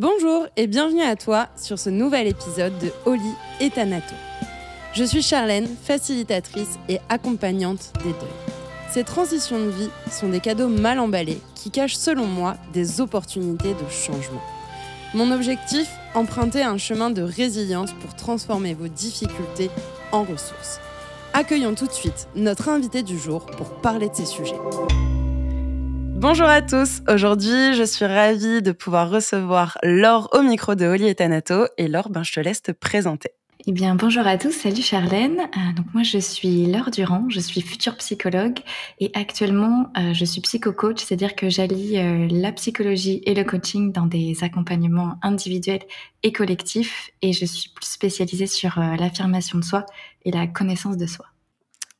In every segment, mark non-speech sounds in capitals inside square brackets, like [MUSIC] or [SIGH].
Bonjour et bienvenue à toi sur ce nouvel épisode de Oli et Thanato. Je suis Charlène, facilitatrice et accompagnante des deuils. Ces transitions de vie sont des cadeaux mal emballés qui cachent selon moi des opportunités de changement. Mon objectif, emprunter un chemin de résilience pour transformer vos difficultés en ressources. Accueillons tout de suite notre invité du jour pour parler de ces sujets. Bonjour à tous. Aujourd'hui, je suis ravie de pouvoir recevoir Laure au micro de Oli et Thanato. Et Laure, ben, je te laisse te présenter. Eh bien, bonjour à tous. Salut Charlène. Euh, moi, je suis Laure Durand. Je suis future psychologue et actuellement, euh, je suis psycho-coach, c'est-à-dire que j'allie euh, la psychologie et le coaching dans des accompagnements individuels et collectifs. Et je suis plus spécialisée sur l'affirmation de soi et la connaissance de soi.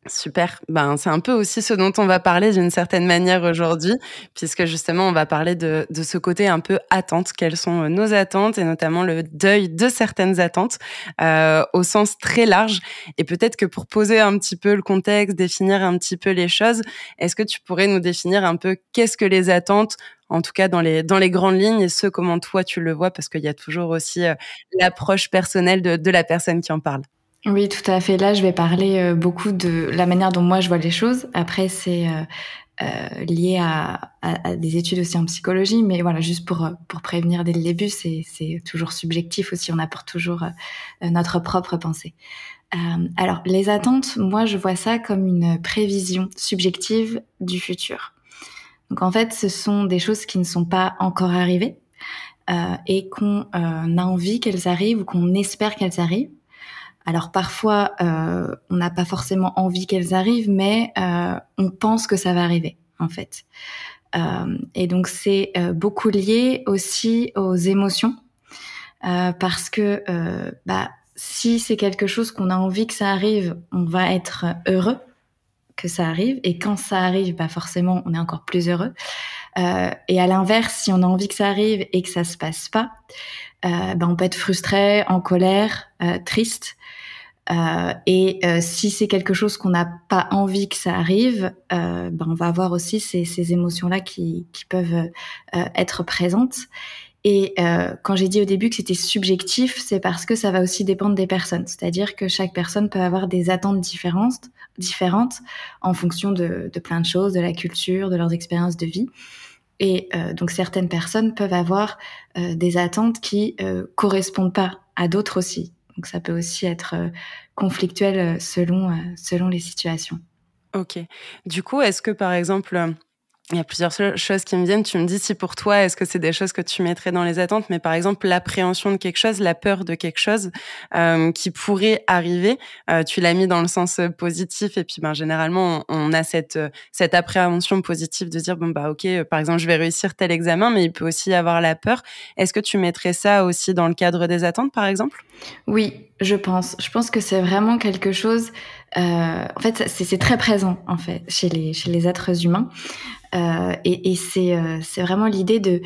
Super. Ben, c'est un peu aussi ce dont on va parler d'une certaine manière aujourd'hui, puisque justement, on va parler de, de, ce côté un peu attente. Quelles sont euh, nos attentes et notamment le deuil de certaines attentes euh, au sens très large. Et peut-être que pour poser un petit peu le contexte, définir un petit peu les choses, est-ce que tu pourrais nous définir un peu qu'est-ce que les attentes en tout cas dans les dans les grandes lignes et ce comment toi tu le vois? Parce qu'il y a toujours aussi euh, l'approche personnelle de, de la personne qui en parle. Oui, tout à fait. Là, je vais parler euh, beaucoup de la manière dont moi je vois les choses. Après, c'est euh, euh, lié à, à, des études aussi en psychologie, mais voilà, juste pour pour prévenir dès le début, c'est toujours subjectif aussi. On apporte toujours notre propre pensée. alors, les attentes, moi, je vois ça comme une prévision subjective du futur. Donc, en fait, ce sont des choses qui ne sont pas encore arrivées et qu'on a envie qu'elles arrivent ou qu'on espère qu'elles arrivent alors parfois, euh, on n'a pas forcément envie qu'elles arrivent, mais euh, on pense que ça va arriver, en fait. Euh, et donc c'est beaucoup lié aussi aux émotions, parce que bah, si c'est quelque chose qu'on a envie que ça arrive, on va être heureux que ça arrive, et quand ça arrive, bah forcément, on est encore plus heureux. et à l'inverse, si on a envie que ça arrive et que ça se passe pas, bah, on peut être frustré, en colère, triste. Euh, et euh, si c'est quelque chose qu'on n'a pas envie que ça arrive, euh, ben on va avoir aussi ces, ces émotions-là qui, qui, peuvent euh, être présentes. Et quand j'ai dit au début que c'était subjectif, c'est parce que ça va aussi dépendre des personnes. C'est-à-dire que chaque personne peut avoir des attentes différentes, différentes en fonction de, de plein de choses, de la culture, de leurs expériences de vie. Et donc certaines personnes peuvent avoir des attentes qui correspondent pas à d'autres aussi. Donc ça peut aussi être euh, conflictuel euh, selon, euh, selon les situations. Ok. Du coup, est-ce que par exemple, il y a plusieurs choses qui me viennent. Tu me dis si pour toi, est-ce que c'est des choses que tu mettrais dans les attentes, mais par exemple l'appréhension de quelque chose, la peur de quelque chose euh, qui pourrait arriver. Euh, tu l'as mis dans le sens euh, positif et puis ben généralement on, a cette cette appréhension positive de dire bon bah ok, par exemple je vais réussir tel examen, mais il peut aussi y avoir la peur. Est-ce que tu mettrais ça aussi dans le cadre des attentes par exemple? Oui, je pense. Je pense que c'est vraiment quelque chose. En fait, c'est très présent en fait chez les chez les êtres humains. Euh, et, et c'est euh, c'est vraiment l'idée de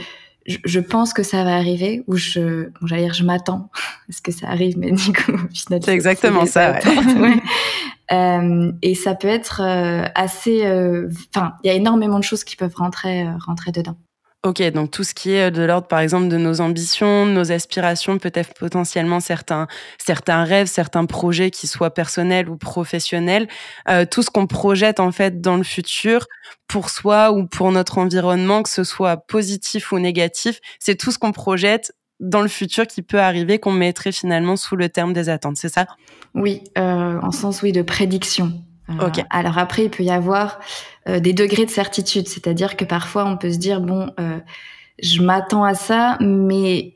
je, je, pense que ça va arriver ou je bon, j'allais dire je m'attends. [LAUGHS] À ce que ça arrive? Mais du coup c'est exactement ça ouais. [LAUGHS] euh, et ça peut être euh, assez euh, enfin il y a énormément de choses qui peuvent rentrer rentrer dedans Ok, donc tout ce qui est de l'ordre, par exemple, de nos ambitions, nos aspirations, peut-être potentiellement certains, certains rêves, certains projets qui soient personnels ou professionnels, euh, tout ce qu'on projette en fait dans le futur pour soi ou pour notre environnement, que ce soit positif ou négatif, c'est tout ce qu'on projette dans le futur qui peut arriver, qu'on mettrait finalement sous le terme des attentes, c'est ça? Oui, euh, en sens oui de prédiction. Euh, alors après, il peut y avoir euh, des degrés de certitude, c'est-à-dire que parfois on peut se dire bon, euh, je m'attends à ça, mais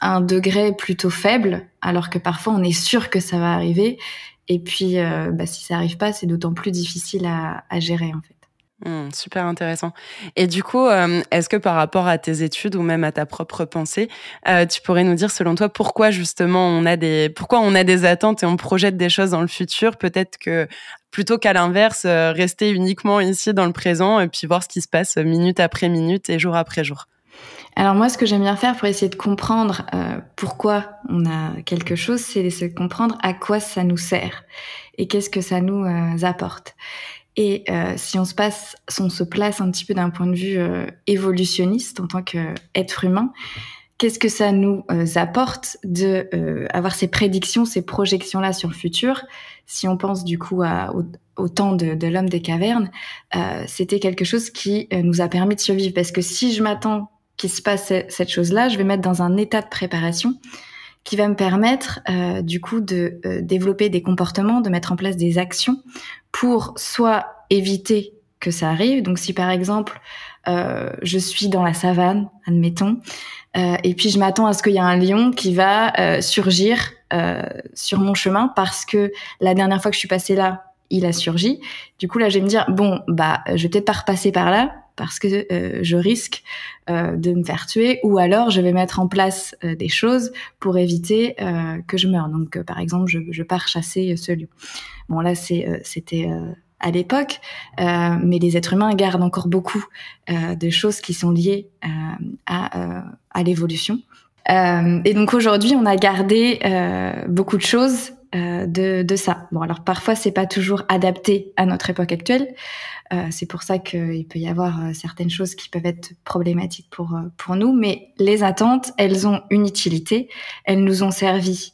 un degré plutôt faible, alors que parfois on est sûr que ça va arriver. Et puis, bah, si ça arrive pas, c'est d'autant plus difficile à, à gérer en fait. Mmh, super intéressant. Et du coup, euh, est-ce que par rapport à tes études ou même à ta propre pensée, euh, tu pourrais nous dire selon toi pourquoi justement on a des pourquoi on a des attentes et on projette des choses dans le futur? Peut-être que plutôt qu'à l'inverse, euh, rester uniquement ici dans le présent et puis voir ce qui se passe minute après minute et jour après jour. Alors moi, ce que j'aime bien faire pour essayer de comprendre pourquoi on a quelque chose, c'est de comprendre à quoi ça nous sert et qu'est-ce que ça nous apporte. Et euh, si on se passe, si on se place un petit peu d'un point de vue euh, évolutionniste en tant qu'être humain, qu'est-ce que ça nous apporte de avoir ces prédictions, ces projections là sur le futur? Si on pense du coup au, temps de, de l'homme des cavernes, c'était quelque chose qui nous a permis de survivre. Parce que si je m'attends qu'il se passe cette chose-là, je vais mettre dans un état de préparation qui va me permettre euh, du coup de euh, développer des comportements, de mettre en place des actions pour soit éviter que ça arrive. Donc si par exemple euh, je suis dans la savane, admettons, et puis je m'attends à ce qu'il y ait un lion qui va surgir sur mon chemin parce que la dernière fois que je suis passée là, il a surgi. Du coup là, je vais me dire bon bah je vais peut-être pas repasser par là parce que euh, je risque euh, de me faire tuer ou alors je vais mettre en place euh, des choses pour éviter que je meure. Donc par exemple, je, pars chasser ce lion. Bon là c'était à l'époque, mais les êtres humains gardent encore beaucoup de choses qui sont liées à l'évolution. et donc aujourd'hui, on a gardé beaucoup de choses de, de, ça. Bon, alors parfois, c'est pas toujours adapté à notre époque actuelle. Euh, c'est pour ça qu'il peut y avoir euh, certaines choses qui peuvent être problématiques pour, euh, pour nous, mais les attentes, elles ont une utilité, elles nous ont servi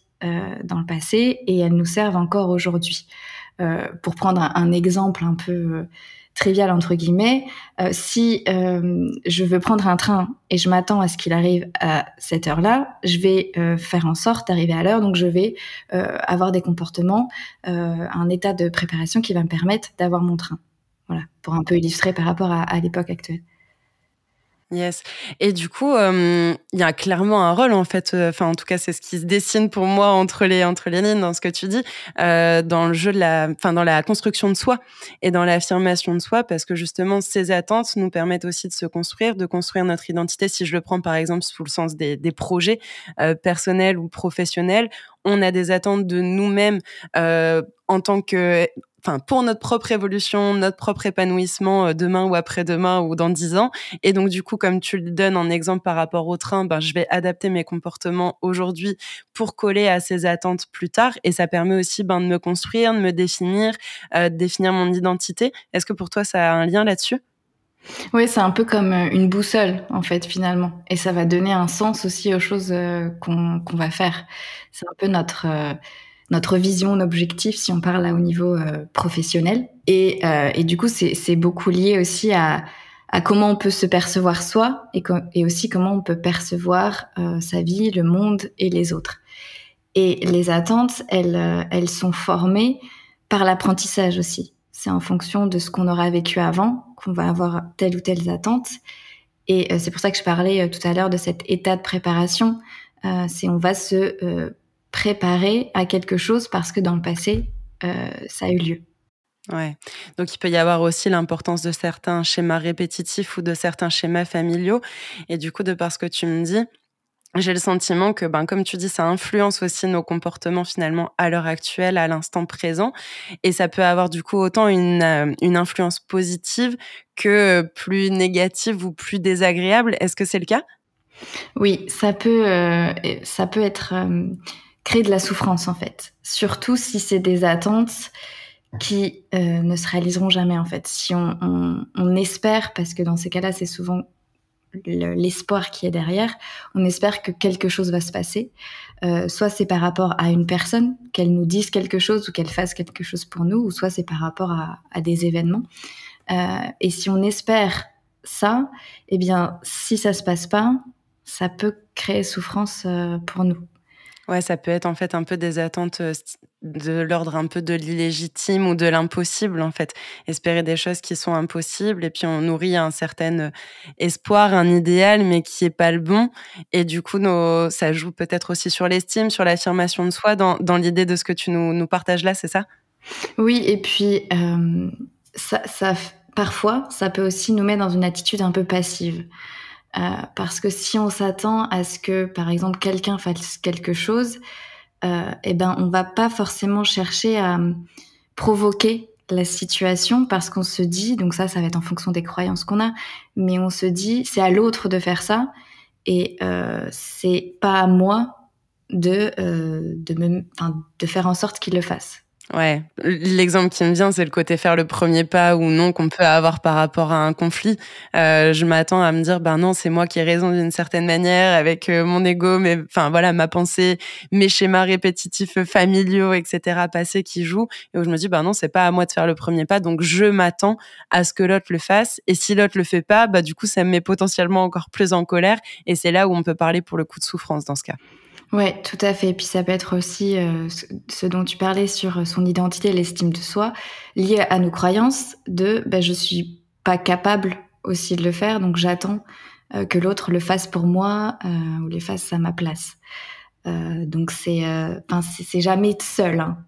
dans le passé et elles nous servent encore aujourd'hui. pour prendre un, exemple un peu trivial entre guillemets, si je veux prendre un train et je m'attends à ce qu'il arrive à cette heure-là, je vais faire en sorte d'arriver à l'heure, donc je vais avoir des comportements, un état de préparation qui va me permettre d'avoir mon train. Voilà, pour un peu illustrer par rapport à, l'époque actuelle. Yes. Et du coup, il y a clairement un rôle en fait. Enfin, en tout cas, c'est ce qui se dessine pour moi entre les entre les lignes dans ce que tu dis, dans le jeu de la, enfin dans la construction de soi et dans l'affirmation de soi, parce que justement, ces attentes nous permettent aussi de se construire, de construire notre identité. Si je le prends par exemple sous le sens des, des projets personnels ou professionnels, on a des attentes de nous-mêmes en tant que enfin pour notre propre évolution, notre propre épanouissement euh, demain ou après-demain ou dans dix ans. Et donc du coup, comme tu le donnes en exemple par rapport au train, ben je vais adapter mes comportements aujourd'hui pour coller à ces attentes plus tard. Et ça permet aussi ben de me construire, de me définir, euh, de définir mon identité. Est-ce que pour toi ça a un lien là-dessus? Oui, c'est un peu comme euh, une boussole, en fait, finalement. Et ça va donner un sens aussi aux choses qu'on va faire. C'est un peu notre, notre vision, objectif, si on parle là au niveau euh, professionnel. Et, euh, et, du coup, c'est beaucoup lié aussi à, à, comment on peut se percevoir soi et, et aussi comment on peut percevoir euh, sa vie, le monde et les autres. Et les attentes, elles, elles sont formées par l'apprentissage aussi. C'est en fonction de ce qu'on aura vécu avant qu'on va avoir telle ou telle attente. Et c'est pour ça que je parlais tout à l'heure de cet état de préparation. c'est on va se préparer à quelque chose parce que dans le passé, euh, ça a eu lieu. Ouais. Donc il peut y avoir aussi l'importance de certains schémas répétitifs ou de certains schémas familiaux. Et du coup, de par ce que tu me dis, j'ai le sentiment que, ben, comme tu dis, ça influence aussi nos comportements finalement à l'heure actuelle, à l'instant présent. Et ça peut avoir du coup autant une, euh, une influence positive que plus négative ou plus désagréable. Est-ce que c'est le cas? Oui, ça peut, euh, ça peut être créer de la souffrance en fait. Surtout si c'est des attentes qui euh, ne se réaliseront jamais en fait. Si on, espère, parce que dans ces cas-là, c'est souvent l'espoir qui est derrière, on espère que quelque chose va se passer. Euh, soit c'est par rapport à une personne, qu'elle nous dise quelque chose ou qu'elle fasse quelque chose pour nous, ou soit c'est par rapport à, des événements. Euh, et si on espère ça, eh bien, si ça se passe pas, ça peut créer souffrance pour nous. Ouais, ça peut être en fait un peu des attentes de l'ordre un peu de l'illégitime ou de l'impossible en fait. Espérer des choses qui sont impossibles et puis on nourrit un certain espoir, un idéal mais qui est pas le bon et du coup ça joue peut-être aussi sur l'estime, sur l'affirmation de soi dans, l'idée de ce que tu nous, partages là, c'est ça? Oui et puis ça, parfois ça peut aussi nous mettre dans une attitude un peu passive. Euh, parce que si on s'attend à ce que, par exemple, quelqu'un fasse quelque chose, euh, eh ben, on va pas forcément chercher à euh, provoquer la situation parce qu'on se dit, donc ça, ça va être en fonction des croyances qu'on a, mais on se dit, c'est à l'autre de faire ça et euh, c'est pas à moi de, euh, de, me, de faire en sorte qu'il le fasse. Ouais, l'exemple qui me vient, c'est le côté faire le premier pas ou non qu'on peut avoir par rapport à un conflit. Euh, je m'attends à me dire, ben non, c'est moi qui ai raison d'une certaine manière avec euh, mon ego, mais enfin voilà, ma pensée, mes schémas répétitifs familiaux, etc. passés qui jouent. Et où je me dis, ben non, c'est pas à moi de faire le premier pas, donc je m'attends à ce que l'autre le fasse. Et si l'autre le fait pas, bah du coup, ça me met potentiellement encore plus en colère. Et c'est là où on peut parler pour le coup de souffrance dans ce cas. Ouais, tout à fait. Et puis ça peut être aussi euh, ce dont tu parlais sur son identité, l'estime de soi, lié à nos croyances de ben, je suis pas capable aussi de le faire, donc j'attends euh, que l'autre le fasse pour moi euh, ou le fasse à ma place. donc c'est, enfin c'est jamais seul. Hein.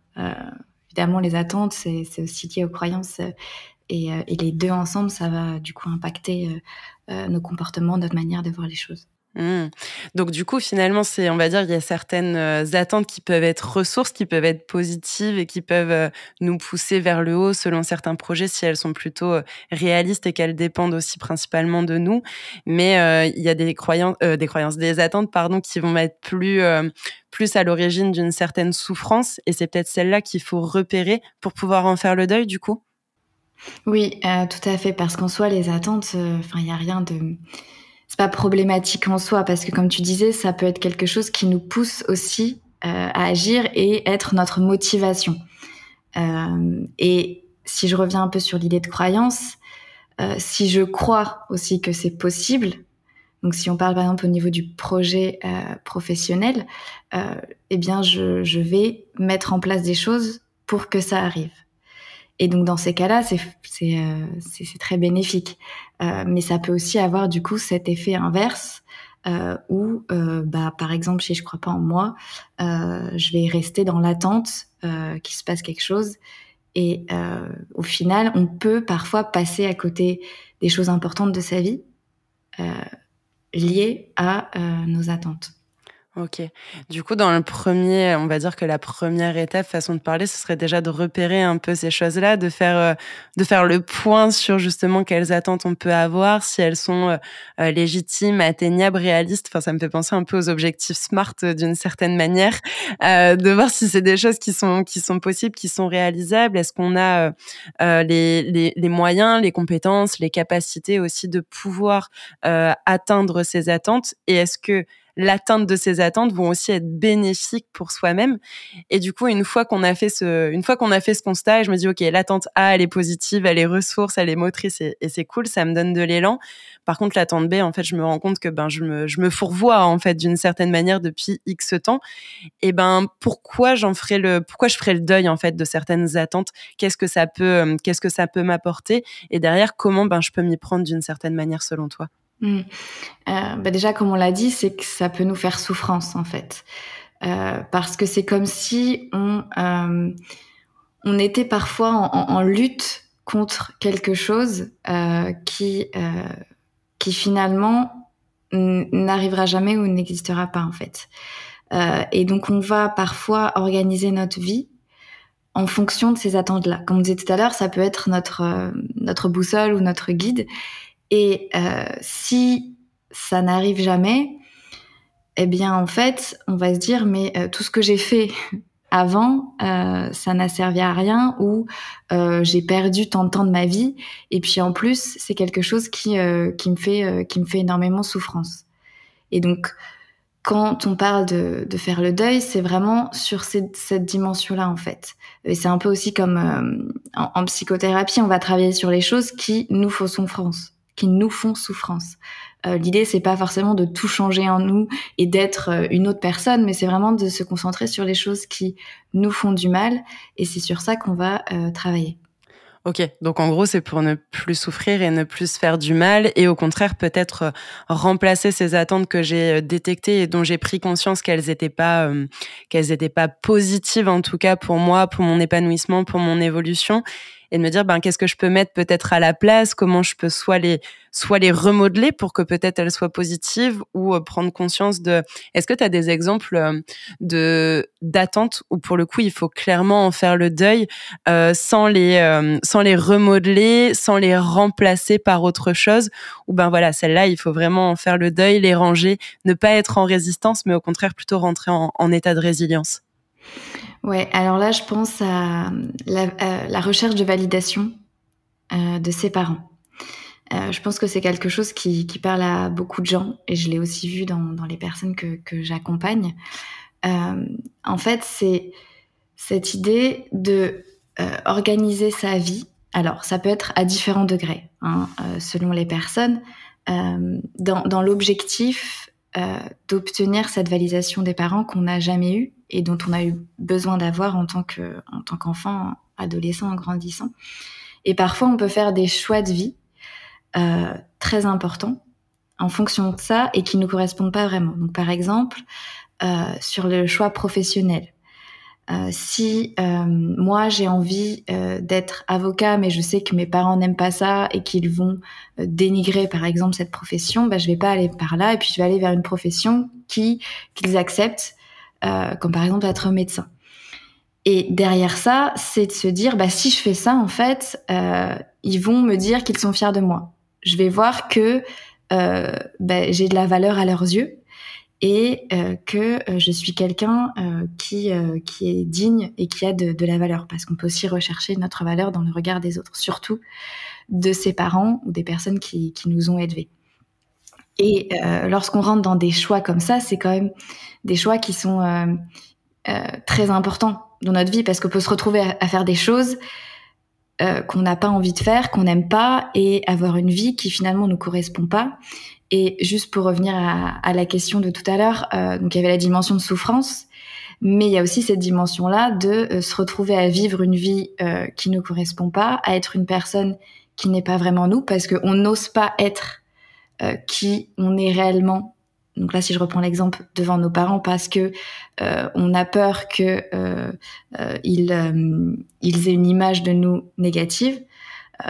évidemment, les attentes, c'est aussi lié aux croyances. Et, et, les deux ensemble, ça va du coup impacter nos comportements, notre manière de voir les choses. Mmh. Donc du coup, finalement, c'est, on va dire, il y a certaines euh, attentes qui peuvent être ressources, qui peuvent être positives et qui peuvent euh, nous pousser vers le haut selon certains projets si elles sont plutôt euh, réalistes et qu'elles dépendent aussi principalement de nous. Mais il y a des croyances, des attentes, pardon, qui vont être plus plus à l'origine d'une certaine souffrance et c'est peut-être celle-là qu'il faut repérer pour pouvoir en faire le deuil, du coup? Oui, tout à fait, parce qu'en soi, les attentes, enfin, il n'y a rien de c'est pas problématique en soi parce que comme tu disais, ça peut être quelque chose qui nous pousse aussi euh, à agir et être notre motivation. Euh, et si je reviens un peu sur l'idée de croyance, euh, si je crois aussi que c'est possible, donc si on parle par exemple au niveau du projet professionnel, eh bien je vais mettre en place des choses pour que ça arrive. Et donc dans ces cas-là, c'est euh, très bénéfique. Euh, mais ça peut aussi avoir du coup cet effet inverse euh, où, bah, par exemple, si je crois pas en moi, je vais rester dans l'attente qu'il se passe quelque chose. Et au final, on peut parfois passer à côté des choses importantes de sa vie liées à nos attentes. Ok. Du coup, dans le premier, on va dire que la première étape, façon de parler, ce serait déjà de repérer un peu ces choses-là, de faire, euh, de faire le point sur justement quelles attentes on peut avoir, si elles sont euh, euh, légitimes, atteignables, réalistes. Enfin, ça me fait penser un peu aux objectifs SMART d'une certaine manière, de voir si c'est des choses qui sont, qui sont possibles, qui sont réalisables. Est-ce qu'on a les, les, les, moyens, les compétences, les capacités aussi de pouvoir atteindre ces attentes? Et est-ce que l'atteinte de ces attentes vont aussi être bénéfiques pour soi-même. Et du coup, une fois qu'on a fait ce, une fois qu'on a fait ce constat, je me dis, OK, l'attente A, elle est positive, elle est ressource, elle est motrice et, c'est cool, ça me donne de l'élan. Par contre, l'attente B, en fait, je me rends compte que ben, je me, je me fourvoie, en fait, d'une certaine manière depuis X temps. Et ben, pourquoi j'en ferai le, pourquoi je ferai le deuil, en fait, de certaines attentes? Qu'est-ce que ça peut, qu'est-ce que ça peut m'apporter? Et derrière, comment, ben, je peux m'y prendre d'une certaine manière selon toi? Mmh. Euh, bah déjà, comme on l'a dit, c'est que ça peut nous faire souffrance en fait, euh, parce que c'est comme si on euh, était parfois en, en, lutte contre quelque chose qui qui finalement n'arrivera jamais ou n'existera pas en fait. Et donc on va parfois organiser notre vie en fonction de ces attentes-là. Comme on disait tout à l'heure, ça peut être notre notre boussole ou notre guide. Et euh, si ça n'arrive jamais, eh bien en fait, on va se dire mais euh, tout ce que j'ai fait [LAUGHS] avant, euh, ça n'a servi à rien ou j'ai perdu tant de temps de ma vie. Et puis en plus, c'est quelque chose qui qui me fait qui me fait énormément souffrance. Et donc quand on parle de, de faire le deuil, c'est vraiment sur cette, cette dimension-là en fait. Et c'est un peu aussi comme en, en, psychothérapie, on va travailler sur les choses qui nous font souffrance qui nous font souffrance. Euh, L'idée, c'est pas forcément de tout changer en nous et d'être euh, une autre personne, mais c'est vraiment de se concentrer sur les choses qui nous font du mal, et c'est sur ça qu'on va euh, travailler. Ok, donc en gros, c'est pour ne plus souffrir et ne plus faire du mal, et au contraire, peut-être euh, remplacer ces attentes que j'ai détectées et dont j'ai pris conscience qu'elles n'étaient pas, qu'elles étaient pas positives en tout cas pour moi, pour mon épanouissement, pour mon évolution, et de me dire ben qu'est-ce que je peux mettre peut-être à la place, comment je peux soit les soit les remodeler pour que peut-être elles soient positives ou euh, prendre conscience de est-ce que tu as des exemples euh, de d'attentes où pour le coup il faut clairement en faire le deuil euh, sans les euh, sans les remodeler, sans les remplacer par autre chose? Ou ben voilà, celle-là il faut vraiment en faire le deuil, les ranger, ne pas être en résistance mais au contraire plutôt rentrer en, en état de résilience. Ouais, alors là, je pense à la, recherche de validation euh, de ses parents. Euh, je pense que c'est quelque chose qui, parle à beaucoup de gens et je l'ai aussi vu dans, les personnes que, j'accompagne. Euh, en fait, c'est cette idée de organiser sa vie. Alors, ça peut être à différents degrés, hein, selon les personnes, dans, dans l'objectif d'obtenir cette validation des parents qu'on n'a jamais eue et dont on a eu besoin d'avoir en tant que en tant qu'enfant, adolescent, grandissant. Et parfois, on peut faire des choix de vie euh, très importants en fonction de ça et qui ne correspondent pas vraiment. Donc, par exemple, euh, sur le choix professionnel. Euh, si euh, moi j'ai envie euh, d'être avocat, mais je sais que mes parents n'aiment pas ça et qu'ils vont euh, dénigrer par exemple cette profession, bah, je vais pas aller par là et puis je vais aller vers une profession qui qu'ils acceptent euh, comme par exemple être médecin. Et derrière ça, c'est de se dire, bah, si je fais ça, en fait, ils vont me dire qu'ils sont fiers de moi. Je vais voir que bah, j'ai de la valeur à leurs yeux et euh, que euh, je suis quelqu'un euh, qui, qui est digne et qui a de, la valeur. Parce qu'on peut aussi rechercher notre valeur dans le regard des autres, surtout de ses parents ou des personnes qui, qui nous ont élevés. Et lorsqu'on rentre dans des choix comme ça, c'est quand même des choix qui sont très importants dans notre vie parce qu'on peut se retrouver à, faire des choses qu'on n'a pas envie de faire, qu'on n'aime pas, et avoir une vie qui finalement ne correspond pas. Et juste pour revenir à, la question de tout à l'heure, donc il y avait la dimension de souffrance, mais il y a aussi cette dimension-là de se retrouver à vivre une vie qui ne correspond pas, à être une personne qui n'est pas vraiment nous, parce qu'on n'ose pas être euh, qui on est réellement. Donc là, si je reprends l'exemple devant nos parents, parce que euh, on a peur que euh, ils, ils aient une image de nous négative.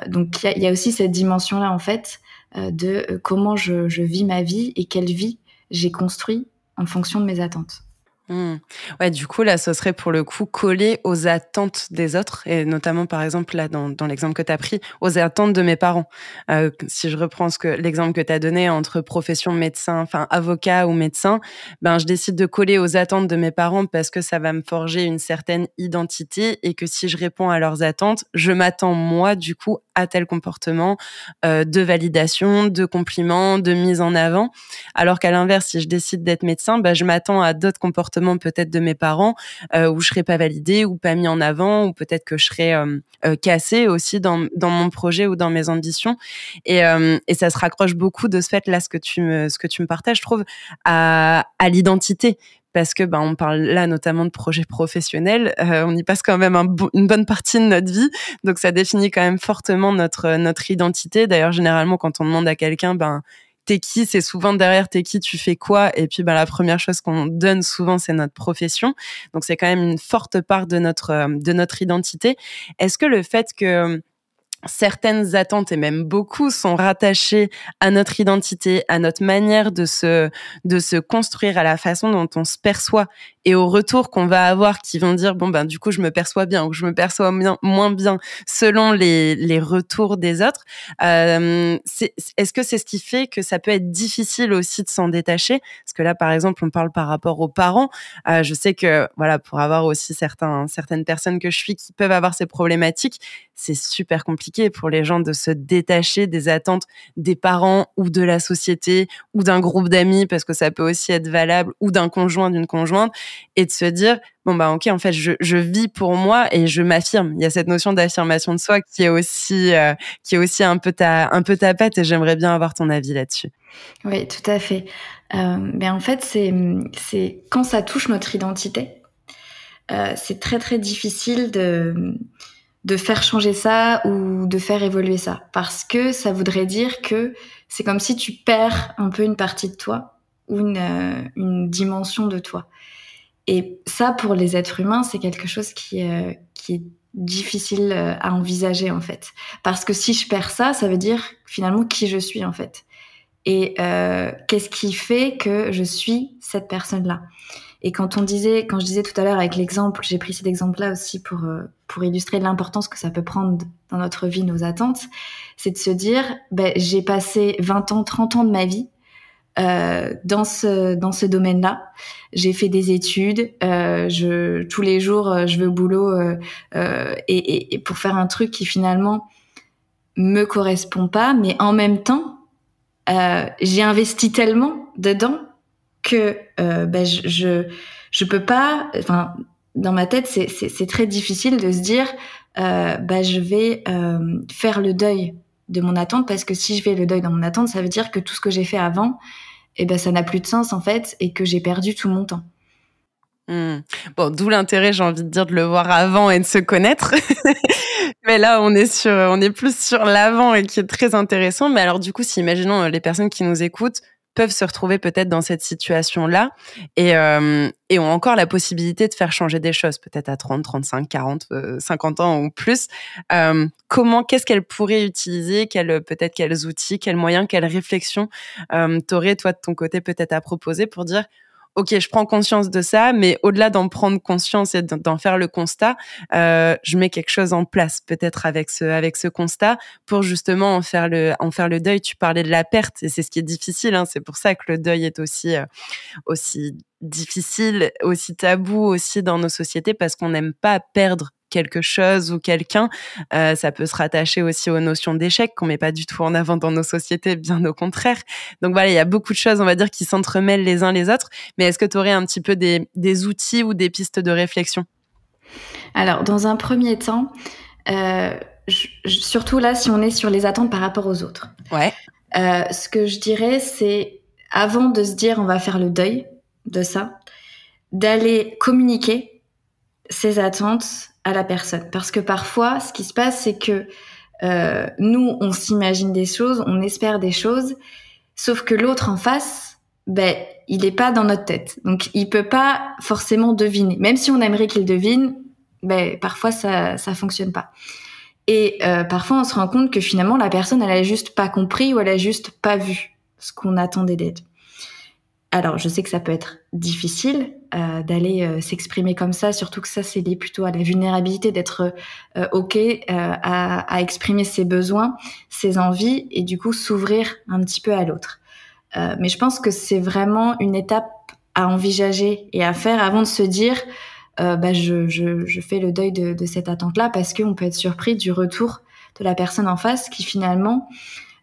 donc il y, a aussi cette dimension-là en fait de comment je, je vis ma vie et quelle vie j'ai construit en fonction de mes attentes. Mmh. Ouais, du coup, là, ce serait pour le coup collé aux attentes des autres, et notamment, par exemple, là, dans, dans l'exemple que tu as pris, aux attentes de mes parents. Euh, si je reprends ce que l'exemple que tu as donné entre profession médecin, enfin avocat ou médecin, ben, je décide de coller aux attentes de mes parents parce que ça va me forger une certaine identité et que si je réponds à leurs attentes, je m'attends, moi, du coup, à tel comportement euh, de validation, de compliments, de mise en avant. Alors qu'à l'inverse, si je décide d'être médecin, ben, je m'attends à d'autres comportements peut-être de mes parents euh, où je serais pas validée ou pas mis en avant ou peut-être que je serais euh, euh, cassée aussi dans, dans mon projet ou dans mes ambitions. Et, et ça se raccroche beaucoup de ce fait là ce que tu me ce que tu me partages je trouve à, à l'identité. Parce que ben on parle là notamment de projets professionnels, on y passe quand même une bonne partie de notre vie, donc ça définit quand même fortement notre notre identité. D'ailleurs, généralement, quand on demande à quelqu'un, ben t'es qui, c'est souvent derrière t'es qui, tu fais quoi. Et puis, bah, la première chose qu'on donne souvent, c'est notre profession. Donc, c'est quand même une forte part de notre, euh, de notre identité. Est-ce que le fait que certaines attentes et même beaucoup sont rattachées à notre identité, à notre manière de se de se construire, à la façon dont on se perçoit et au retour qu'on va avoir qui vont dire bon ben du coup je me perçois bien ou je me perçois moins bien selon les, les retours des autres. Euh, Est-ce que c'est ce qui fait que ça peut être difficile aussi de s'en détacher? Parce que là par exemple on parle par rapport aux parents. Euh, je sais que voilà pour avoir aussi certains certaines personnes que je suis qui peuvent avoir ces problématiques, c'est super compliqué pour les gens de se détacher des attentes des parents ou de la société ou d'un groupe d'amis parce que ça peut aussi être valable ou d'un conjoint d'une conjointe et de se dire bon bah ok en fait je, je vis pour moi et je m'affirme. Il y a cette notion d'affirmation de soi qui est aussi euh, qui est aussi un peu ta un peu ta et j'aimerais bien avoir ton avis là-dessus. Oui, tout à fait. Euh, mais en fait c'est c'est quand ça touche notre identité, euh, c'est très très difficile de de faire changer ça ou de faire évoluer ça parce que ça voudrait dire que c'est comme si tu perds un peu une partie de toi ou une, une dimension de toi. Et ça, pour les êtres humains, c'est quelque chose qui, euh, est difficile euh, à envisager en fait. Parce que si je perds ça, ça veut dire finalement qui je suis en fait. Et euh, qu'est-ce qui fait que je suis cette personne-là? Et quand on disait, quand je disais tout à l'heure avec l'exemple, j'ai pris cet exemple-là aussi pour pour illustrer l'importance que ça peut prendre dans notre vie, nos attentes, c'est de se dire, ben, j'ai passé 20 ans, 30 ans de ma vie euh, dans ce dans ce domaine-là. J'ai fait des études. Euh, je tous les jours, euh, je vais au boulot et, pour faire un truc qui finalement me correspond pas, mais en même temps, j'ai investi tellement dedans que ben, je, je peux pas. Enfin, dans ma tête, c'est c'est très difficile de se dire, bah je vais faire le deuil de mon attente parce que si je fais le deuil dans mon attente, ça veut dire que tout ce que j'ai fait avant, eh ben ça n'a plus de sens en fait et que j'ai perdu tout mon temps. Hmm. Bon, d'où l'intérêt, j'ai envie de dire, de le voir avant et de se connaître. [LAUGHS] Mais là, on est sur, on est plus sur l'avant et qui est très intéressant. Mais alors, du coup, si imaginons euh, les personnes qui nous écoutent peuvent se retrouver peut-être dans cette situation-là et, euh, et, ont encore la possibilité de faire changer des choses, peut-être à 30, 35, 40, 50 ans ou plus. Euh, comment, qu'est-ce qu'elles pourraient utiliser? Quels, Peut-être quels outils, quels moyens, quelles réflexions euh, t'aurais, toi, de ton côté, peut-être à proposer pour dire ok, je prends conscience de ça, mais au-delà d'en prendre conscience et d'en faire le constat, euh, je mets quelque chose en place, peut-être avec ce avec ce constat, pour justement en faire le en faire le deuil. Tu parlais de la perte et c'est ce qui est difficile. Hein, c'est pour ça que le deuil est aussi euh, aussi difficile, aussi tabou aussi dans nos sociétés parce qu'on n'aime pas perdre quelque chose ou quelqu'un, euh, ça peut se rattacher aussi aux notions d'échec qu'on met pas du tout en avant dans nos sociétés, bien au contraire. Donc voilà, il y a beaucoup de choses, on va dire, qui s'entremêlent les uns les autres. Mais est-ce que tu aurais un petit peu des, des, outils ou des pistes de réflexion? Alors, dans un premier temps, euh, surtout là, si on est sur les attentes par rapport aux autres. Ouais. Euh, ce que je dirais, c'est avant de se dire on va faire le deuil de ça, d'aller communiquer ses attentes à la personne. Parce que parfois, ce qui se passe, c'est que euh, nous, on s'imagine des choses, on espère des choses, sauf que l'autre en face, ben, il n'est pas dans notre tête. Donc, il peut pas forcément deviner. Même si on aimerait qu'il devine, ben, parfois, ça ça fonctionne pas. Et euh, parfois, on se rend compte que finalement, la personne, elle a juste pas compris ou elle a juste pas vu ce qu'on attendait d'elle. Alors, je sais que ça peut être difficile euh, d'aller euh, s'exprimer comme ça, surtout que ça, c'est lié plutôt à la vulnérabilité, d'être euh, OK à, à, exprimer ses besoins, ses envies, et du coup s'ouvrir un petit peu à l'autre. mais je pense que c'est vraiment une étape à envisager et à faire avant de se dire, bah, je, je, je, fais le deuil de, de cette attente-là, parce qu'on peut être surpris du retour de la personne en face qui finalement,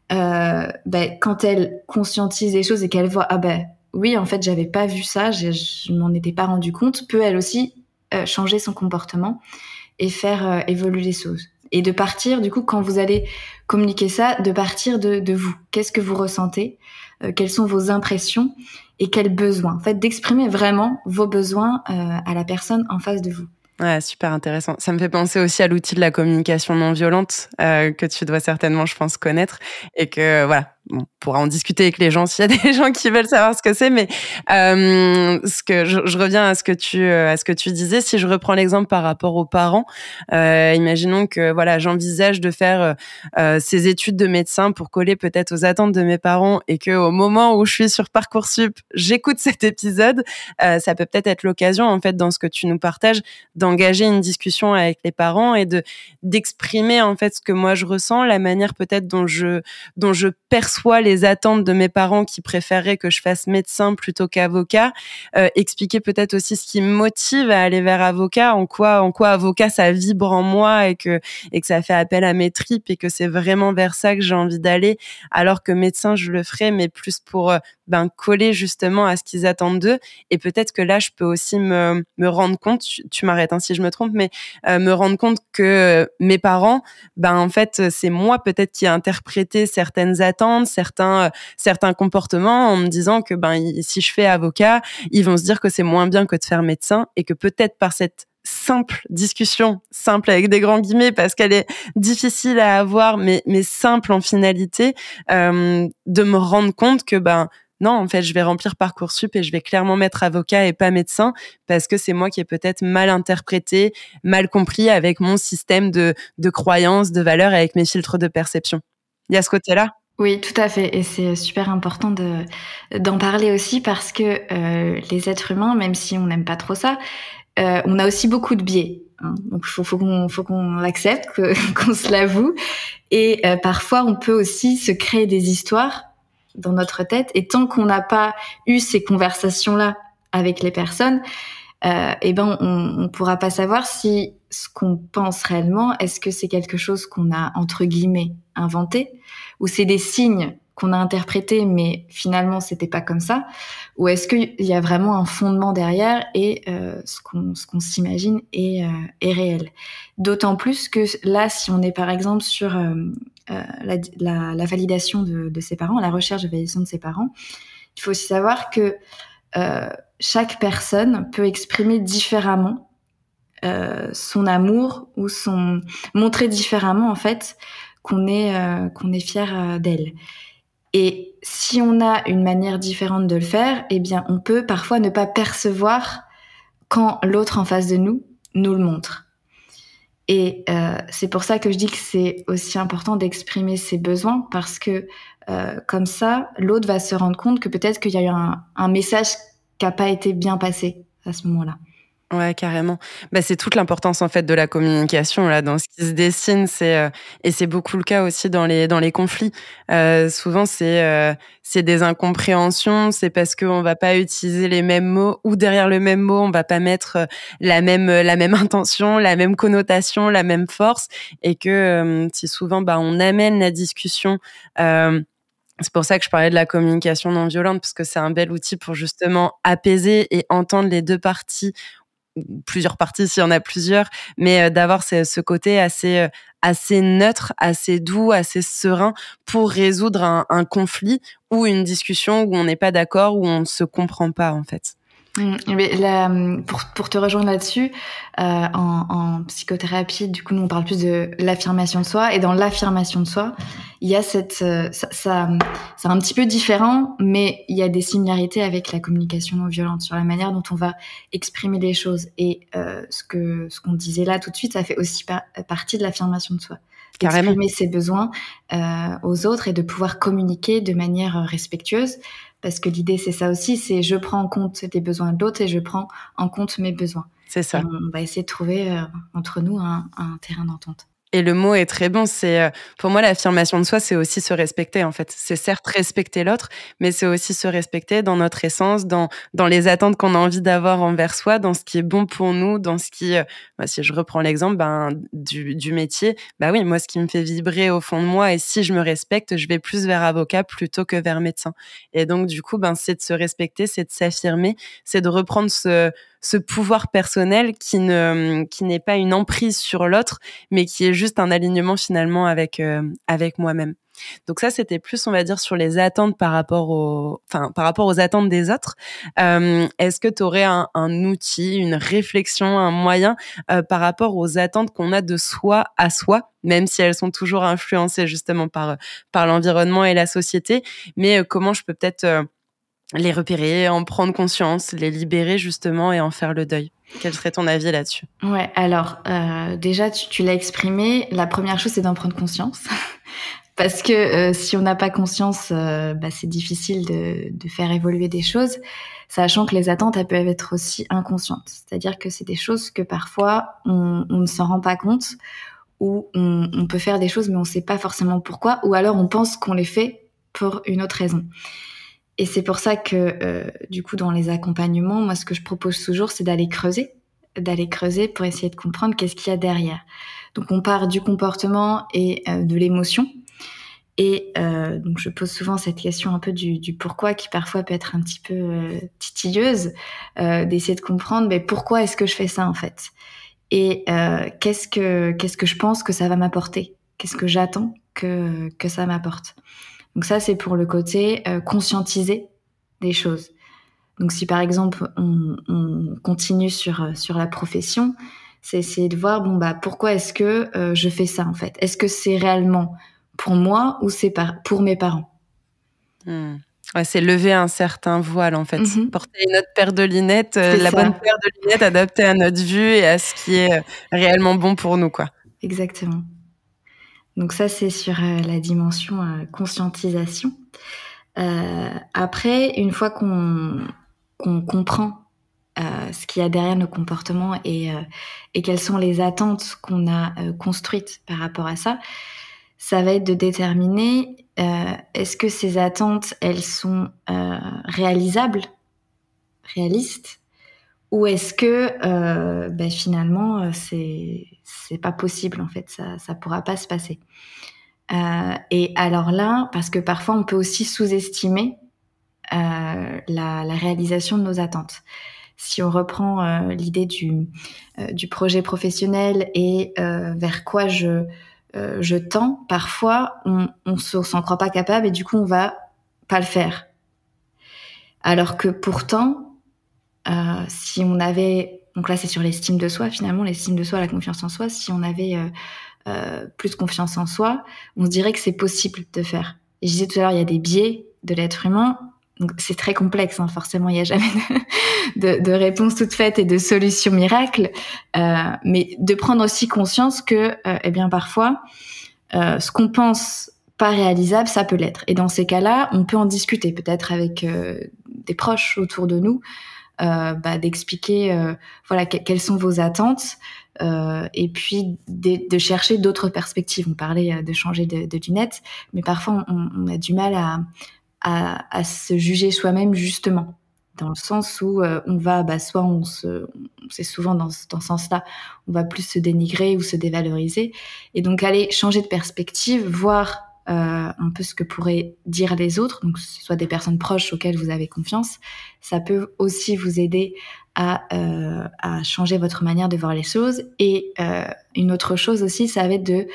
bah, quand elle conscientise les choses et qu'elle voit, ah ben, oui, en fait, j'avais pas vu ça, je, je m'en étais pas rendu compte, peut elle aussi euh, changer son comportement et faire euh, évoluer les choses. Et de partir, du coup, quand vous allez communiquer ça, de partir de, vous. Qu'est-ce que vous ressentez euh, Quelles sont vos impressions et quels besoins? En fait, d'exprimer vraiment vos besoins à la personne en face de vous. Ouais, super intéressant. Ça me fait penser aussi à l'outil de la communication non violente que tu dois certainement, je pense, connaître et que voilà, on pourra en discuter avec les gens s'il y a [LAUGHS] des gens qui veulent savoir ce que c'est, mais euh, ce que je, reviens à ce que tu euh, à ce que tu disais. Si je reprends l'exemple par rapport aux parents, euh, imaginons que voilà, j'envisage de faire ces études de médecin pour coller peut-être aux attentes de mes parents et que au moment où je suis sur parcoursup, j'écoute [LAUGHS] cet épisode, ça peut peut-être être, l'occasion en fait dans ce que tu nous partages d'engager une discussion avec les parents et de d'exprimer en fait ce que moi je ressens, la manière peut-être dont je dont je perçois soit les attentes de mes parents qui préféreraient que je fasse médecin plutôt qu'avocat, euh, expliquer peut-être aussi ce qui me motive à aller vers avocat, en quoi, en quoi avocat ça vibre en moi et que et que ça fait appel à mes tripes et que c'est vraiment vers ça que j'ai envie d'aller, alors que médecin je le ferai, mais plus pour euh, ben coller justement à ce qu'ils attendent d'eux. Et peut-être que là je peux aussi me, me rendre compte, tu, m'arrêtes hein, si je me trompe, mais euh, me rendre compte que mes parents, ben en fait c'est moi peut-être qui ai interprété certaines attentes certains euh, certains comportements en me disant que ben si je fais avocat, ils vont se dire que c'est moins bien que de faire médecin et que peut-être par cette simple discussion, simple avec des grands guillemets parce qu'elle est difficile à avoir, mais, mais simple en finalité, euh, de me rendre compte que ben non, en fait, je vais remplir Parcoursup et je vais clairement mettre avocat et pas médecin parce que c'est moi qui ai peut-être mal interprété, mal compris avec mon système de, de croyances, de valeurs, avec mes filtres de perception. Il y a ce côté-là? Oui, tout à fait. Et c'est super important de d'en parler aussi parce que euh, les êtres humains, même si on n'aime pas trop ça, euh, on a aussi beaucoup de biais. Hein. Donc faut, faut qu'on faut qu'on l'accepte, [LAUGHS] qu'on se l'avoue. Et euh, parfois, on peut aussi se créer des histoires dans notre tête. Et tant qu'on n'a pas eu ces conversations-là avec les personnes, euh, eh ben on, on pourra pas savoir si ce qu'on pense réellement, est-ce que c'est quelque chose qu'on a entre guillemets inventé, ou c'est des signes qu'on a interprétés, mais finalement c'était pas comme ça, ou est-ce qu'il y a vraiment un fondement derrière et euh, ce qu'on ce qu'on s'imagine est, euh, est réel? D'autant plus que là, si on est par exemple sur euh la, la, validation de, ses parents, la recherche de validation de ses parents, il faut aussi savoir que euh, chaque personne peut exprimer différemment euh, son amour ou son montrer différemment en fait qu'on est euh, qu'on est fier euh, d'elle. Et si on a une manière différente de le faire, eh bien on peut parfois ne pas percevoir quand l'autre en face de nous nous le montre. Et euh, c'est pour ça que je dis que c'est aussi important d'exprimer ses besoins parce que euh, comme ça, l'autre va se rendre compte que peut-être qu'il y a eu un, un message qui n'a pas été bien passé à ce moment-là. Ouais, carrément. Bah, c'est toute l'importance en fait de la communication là dans ce qui se dessine. C'est euh, et c'est beaucoup le cas aussi dans les dans les conflits. Euh, souvent c'est euh, c'est des incompréhensions. C'est parce qu'on va pas utiliser les mêmes mots ou derrière le même mot on va pas mettre euh, la même la même [LAUGHS] intention, la même connotation, la même force et que euh, si souvent bah on amène la discussion c'est pour ça que je parlais de la communication non violente, parce que c'est un bel outil pour justement apaiser et entendre les deux parties, plusieurs parties s'il y en a plusieurs, mais euh, d'avoir ce, ce, côté assez, euh, assez neutre, assez doux, assez serein pour résoudre un, un conflit ou une discussion où on n'est pas d'accord, où on ne se comprend pas en fait. Mais la, pour, pour te rejoindre là-dessus, euh, en, en, psychothérapie, du coup, nous on parle plus de l'affirmation de soi, et dans l'affirmation de soi, il y a cette, euh, ça, ça c'est un petit peu différent, mais il y a des similarités avec la communication non violente sur la manière dont on va exprimer les choses. Et euh, ce que ce qu'on disait là tout de suite, ça fait aussi par, partie de l'affirmation de soi. Carrément. Exprimer ses besoins euh, aux autres et de pouvoir communiquer de manière respectueuse parce que l'idée c'est ça aussi, c'est je prends en compte les besoins de l'autre et je prends en compte mes besoins. C'est ça. Et on va essayer de trouver euh, entre nous un, un terrain d'entente. Et le mot est très bon. C'est euh, pour moi l'affirmation de soi, c'est aussi se respecter en fait. C'est certes respecter l'autre, mais c'est aussi se respecter dans notre essence, dans dans les attentes qu'on a envie d'avoir envers soi, dans ce qui est bon pour nous, dans ce qui, euh, bah, si je reprends l'exemple ben du, du métier, bah oui, moi ce qui me fait vibrer au fond de moi et si je me respecte, je vais plus vers avocat plutôt que vers médecin. Et donc du coup, ben c'est de se respecter, c'est de s'affirmer, c'est de reprendre ce ce pouvoir personnel qui ne qui n'est pas une emprise sur l'autre, mais qui est juste un alignement finalement avec euh, avec moi-même. Donc ça, c'était plus, on va dire, sur les attentes par rapport aux, enfin, par rapport aux attentes des autres. Euh, Est-ce que tu aurais un, un, outil, une réflexion, un moyen euh, par rapport aux attentes qu'on a de soi à soi, même si elles sont toujours influencées justement par par l'environnement et la société, mais euh, comment je peux peut-être euh, les repérer, en prendre conscience, les libérer justement et en faire le deuil. Quel serait ton avis là-dessus? Ouais, alors euh, déjà tu, l'as exprimé. La première chose c'est d'en prendre conscience. [LAUGHS] Parce que euh, si on n'a pas conscience, euh, bah, c'est difficile de, faire évoluer des choses, sachant que les attentes, elles peuvent être aussi inconscientes. C'est-à-dire que c'est des choses que parfois on, ne s'en rend pas compte, ou on, peut faire des choses mais on ne sait pas forcément pourquoi, ou alors on pense qu'on les fait pour une autre raison. Et c'est pour ça que, euh, du coup, dans les accompagnements, moi, ce que je propose toujours, c'est d'aller creuser, d'aller creuser pour essayer de comprendre qu'est-ce qu'il y a derrière. Donc, on part du comportement et euh, de l'émotion. Et euh, donc, je pose souvent cette question un peu du, pourquoi, qui parfois peut être un petit peu titilleuse, d'essayer de comprendre, mais pourquoi est-ce que je fais ça en fait? Et qu'est-ce que qu'est-ce que je pense que ça va m'apporter? Qu'est-ce que j'attends que que ça m'apporte? Donc ça, c'est pour le côté euh, conscientiser des choses. Donc si par exemple on, on continue sur euh, sur la profession, c'est essayer de voir bon bah pourquoi est-ce que euh, je fais ça en fait? Est-ce que c'est réellement pour moi ou c'est pour mes parents? Mmh. ouais, C'est lever un certain voile en fait, mmh. porter notre paire de lunettes, euh, la ça. bonne paire de lunettes adaptée à notre vue et à ce qui est réellement bon pour nous quoi. Exactement. Donc ça, c'est sur euh, la dimension euh, conscientisation. Euh, après, une fois qu'on qu comprend ce qu'il y a derrière nos comportements et, et quelles sont les attentes qu'on a construites par rapport à ça, ça va être de déterminer est-ce que ces attentes, elles sont réalisables, réalistes, ou est-ce que ben, finalement c'est c'est pas possible en fait, ça ça pourra pas se passer. et alors là, parce que parfois on peut aussi sous-estimer la, la, réalisation de nos attentes si on reprend euh, l'idée du, euh, du projet professionnel et euh, vers quoi je, je tends, parfois on ne s'en croit pas capable et du coup on va pas le faire. Alors que pourtant, si on avait, donc là c'est sur l'estime de soi finalement, l'estime de soi, la confiance en soi, si on avait plus de confiance en soi, on se dirait que c'est possible de faire. Et je disais tout à l'heure, il y a des biais de l'être humain donc c'est très complexe, hein, forcément, il n'y a jamais de, réponse toute faite et de solution miracle, euh, mais de prendre aussi conscience que, euh, eh bien, parfois, euh, ce qu'on pense pas réalisable, ça peut l'être. Et dans ces cas-là, on peut en discuter, peut-être avec euh, des proches autour de nous, euh, bah, d'expliquer, euh, voilà, quelles sont vos attentes, et puis de, chercher d'autres perspectives. On parlait de changer de, lunettes, mais parfois on, a du mal à à, se juger soi-même justement dans le sens où euh, on va, bah, soit on se, c'est souvent dans, dans ce sens-là, on va plus se dénigrer ou se dévaloriser, et donc aller changer de perspective, voir euh, un peu ce que pourraient dire les autres, donc ce soit des personnes proches auxquelles vous avez confiance, ça peut aussi vous aider à, euh, changer votre manière de voir les choses. Et euh, une autre chose aussi, ça va être de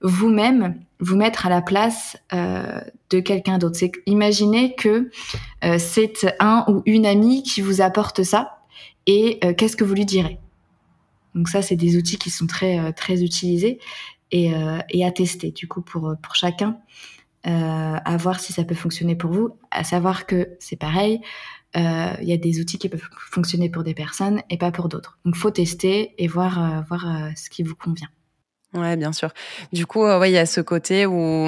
vous-même vous mettre à la place de quelqu'un d'autre. C'est imaginez que c'est un ou une amie qui vous apporte ça et qu'est-ce que vous lui direz? Donc ça, c'est des outils qui sont très très utilisés et, euh, et, à tester du coup pour pour chacun, à voir si ça peut fonctionner pour vous. À savoir que c'est pareil. Il y a des outils qui peuvent fonctionner pour des personnes et pas pour d'autres. Donc faut tester et voir voir ce qui vous convient. Ouais, bien sûr. Du coup, euh, il y a ce côté où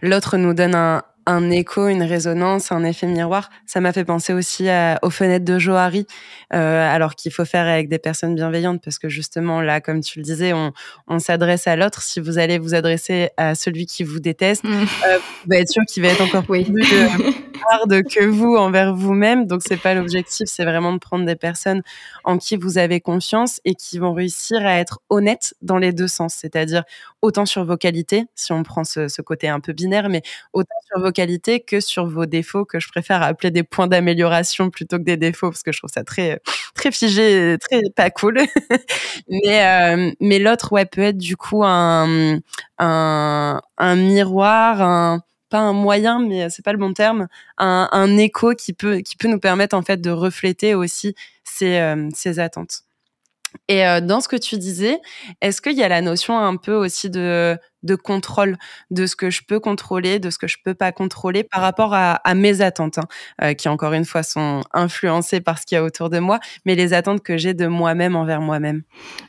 l'autre nous donne un, un écho, une résonance, un effet miroir. Ça m'a fait penser aussi à, aux fenêtres de Johari, euh, alors qu'il faut faire avec des personnes bienveillantes, parce que justement, là, comme tu le disais, on, on s'adresse à l'autre. Si vous allez vous adresser à celui qui vous déteste, mmh. euh, vous être sûr qu'il va être encore oui. plus que vous envers vous-même. Donc, c'est pas l'objectif, c'est vraiment de prendre des personnes en qui vous avez confiance et qui vont réussir à être honnêtes dans les deux sens, c'est-à-dire autant sur vos qualités, si on prend ce, ce côté un peu binaire, mais autant sur vos qualités que sur vos défauts, que je préfère appeler des points d'amélioration plutôt que des défauts, parce que je trouve ça très, très figé, très pas cool. [LAUGHS] mais, euh, mais l'autre, ouais, peut être du coup un, un, un miroir, un, pas un moyen, mais c'est pas le bon terme, un, un, écho qui peut, qui peut nous permettre en fait de refléter aussi ces, euh, ces attentes. Et euh, dans ce que tu disais, est-ce qu'il y a la notion un peu aussi de, de contrôle de ce que je peux contrôler, de ce que je peux pas contrôler par rapport à, à mes attentes, hein, euh, qui encore une fois sont influencées par ce qu'il y a autour de moi, mais les attentes que j'ai de moi-même envers moi-même?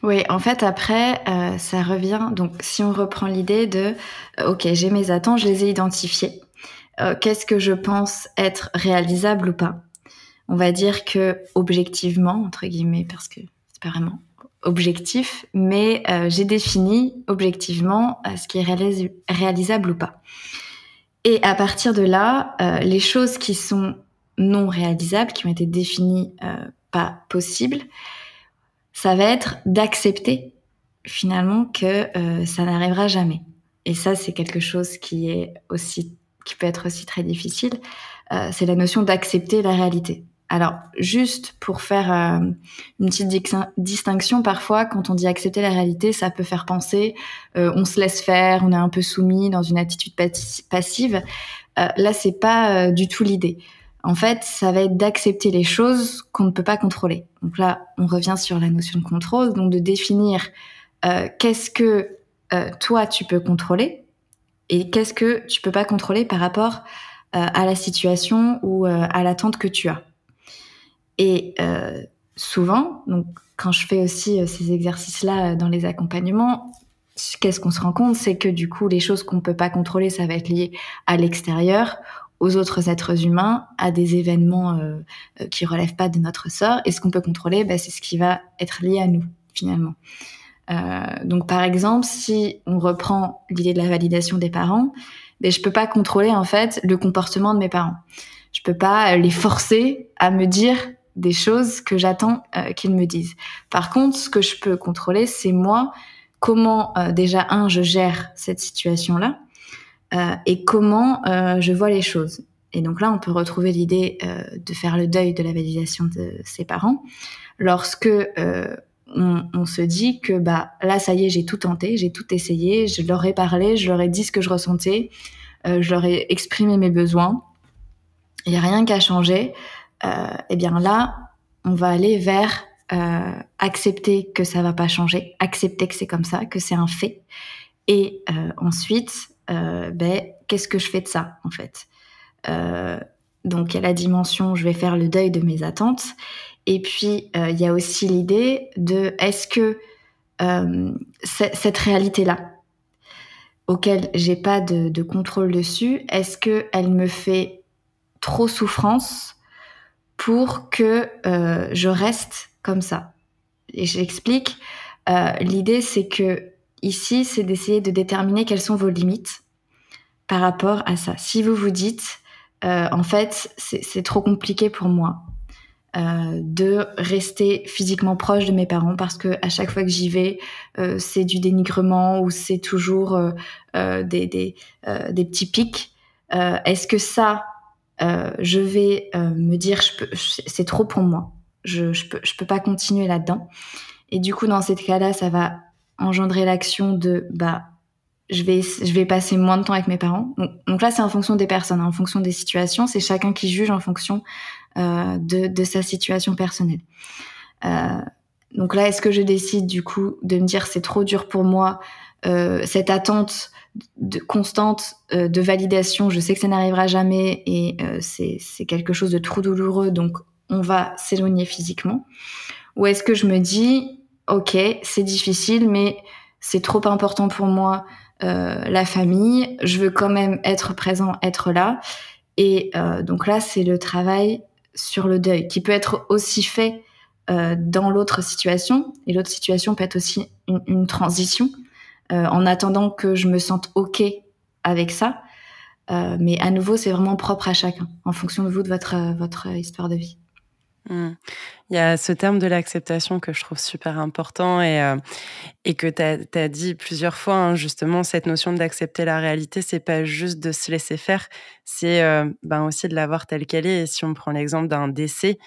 Oui, en fait, après, euh, ça revient. Donc, si on reprend l'idée de, euh, ok, j'ai mes attentes, je les ai identifiées. Euh, Qu'est-ce que je pense être réalisable ou pas? On va dire que objectivement, entre guillemets, parce que c'est pas vraiment objectif, mais euh, j'ai défini objectivement euh, ce qui est réalis réalisable ou pas. Et à partir de là, euh, les choses qui sont non réalisables, qui ont été définies pas possibles, ça va être d'accepter finalement que ça n'arrivera jamais. Et ça, c'est quelque chose qui est aussi, qui peut être aussi très difficile. C'est la notion d'accepter la réalité. Alors, juste pour faire euh, une petite distinction, parfois, quand on dit accepter la réalité, ça peut faire penser euh, on se laisse faire, on est un peu soumis dans une attitude passive. Euh, là, c'est pas du tout l'idée. En fait, ça va être d'accepter les choses qu'on ne peut pas contrôler. Donc là, on revient sur la notion de contrôle, donc de définir qu'est-ce que toi tu peux contrôler et qu'est-ce que tu peux pas contrôler par rapport à la situation ou à l'attente que tu as. Et euh, souvent, donc quand je fais aussi euh, ces exercices-là euh, dans les accompagnements, qu'est-ce qu'on se rend compte, c'est que du coup, les choses qu'on peut pas contrôler, ça va être lié à l'extérieur, aux autres êtres humains, à des événements euh, qui relèvent pas de notre sort. Et ce qu'on peut contrôler, bah, c'est ce qui va être lié à nous finalement. donc par exemple, si on reprend l'idée de la validation des parents, ben, je peux pas contrôler en fait le comportement de mes parents. Je peux pas les forcer à me dire des choses que j'attends qu'ils me disent. Par contre, ce que je peux contrôler, c'est moi comment déjà un je gère cette situation là euh, et comment euh, je vois les choses. Et donc là, on peut retrouver l'idée euh, de faire le deuil de la validation de ses parents lorsque on, on, se dit que bah là, ça y est, j'ai tout tenté, j'ai tout essayé, je leur ai parlé, je leur ai dit ce que je ressentais, je leur ai exprimé mes besoins, il n'y a rien qu'à changer. Et bien là, on va aller vers accepter que ça va pas changer, accepter que c'est comme ça, que c'est un fait, et ensuite euh, ben, qu'est-ce que je fais de ça, en fait? Euh, Donc, il y a la dimension, je vais faire le deuil de mes attentes. Et puis, euh, il y a aussi l'idée de, est-ce que cette réalité-là, auquel j'ai pas de, de, contrôle dessus, est-ce que elle me fait trop souffrance pour que euh, je reste comme ça Et j'explique. Euh, L'idée, c'est que ici, c'est d'essayer de déterminer quelles sont vos limites par rapport à ça. Si vous vous dites, euh, en fait, c'est trop compliqué pour moi de rester physiquement proche de mes parents parce que à chaque fois que j'y vais, c'est du dénigrement ou c'est toujours des, des, des, petits pics. Est-ce que ça, je vais me dire, c'est trop pour moi. Je, je peux, pas continuer là-dedans. Et du coup, dans cette cas-là, ça va engendrer l'action de bah je vais je vais passer moins de temps avec mes parents. Donc, là c'est en fonction des personnes, hein, en fonction des situations, c'est chacun qui juge en fonction euh, de, sa situation personnelle. Euh, donc là est-ce que je décide du coup de me dire c'est trop dur pour moi euh, cette attente de, constante euh, de validation, je sais que ça n'arrivera jamais et euh, c'est quelque chose de trop douloureux donc on va s'éloigner physiquement. Ou est-ce que je me dis ok c'est difficile mais c'est trop important pour moi euh, la famille, je veux quand même être présent, être là. Et donc là, c'est le travail sur le deuil qui peut être aussi fait dans l'autre situation. Et l'autre situation peut être aussi une transition en attendant que je me sente OK avec ça. mais à nouveau, c'est vraiment propre à chacun, en fonction de vous, de votre, votre histoire de vie. Mmh. Il y a ce terme de l'acceptation que je trouve super important et, euh, et que tu as, dit plusieurs fois, hein, justement, cette notion d'accepter la réalité, c'est pas juste de se laisser faire, c'est euh, ben aussi de la voir telle qu'elle est. Et si on prend l'exemple d'un décès,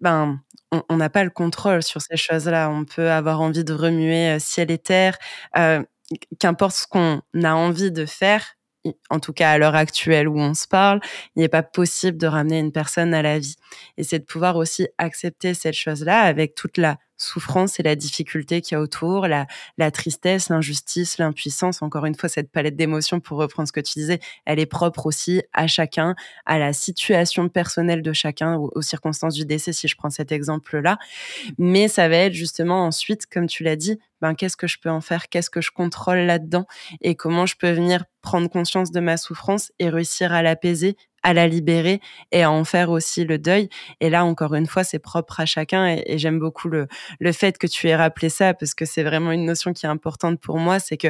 ben, on n'a pas le contrôle sur ces choses-là. On peut avoir envie de remuer euh, ciel et terre, euh, qu'importe ce qu'on a envie de faire, en tout cas à l'heure actuelle où on se parle, il n'est pas possible de ramener une personne à la vie. Et c'est de pouvoir aussi accepter cette chose-là avec toute la souffrance et la difficulté qu'il y a autour, la, tristesse, l'injustice, l'impuissance. Encore une fois, cette palette d'émotions, pour reprendre ce que tu disais, elle est propre aussi à chacun, à la situation personnelle de chacun, aux, aux circonstances du décès, si je prends cet exemple-là. Mais ça va être justement ensuite, comme tu l'as dit, ben, qu'est-ce que je peux en faire, qu'est-ce que je contrôle là-dedans? Et comment je peux venir prendre conscience de ma souffrance et réussir à l'apaiser à la libérer et à en faire aussi le deuil. Et là, encore une fois, c'est propre à chacun et, j'aime beaucoup le, le fait que tu aies rappelé ça parce que c'est vraiment une notion qui est importante pour moi, c'est que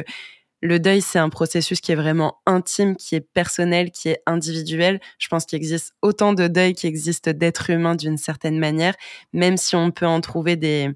le deuil, c'est un processus qui est vraiment intime, qui est personnel, qui est individuel. Je pense qu'il existe autant de deuil qu'il existe d'êtres humains d'une certaine manière, même si on peut en trouver des,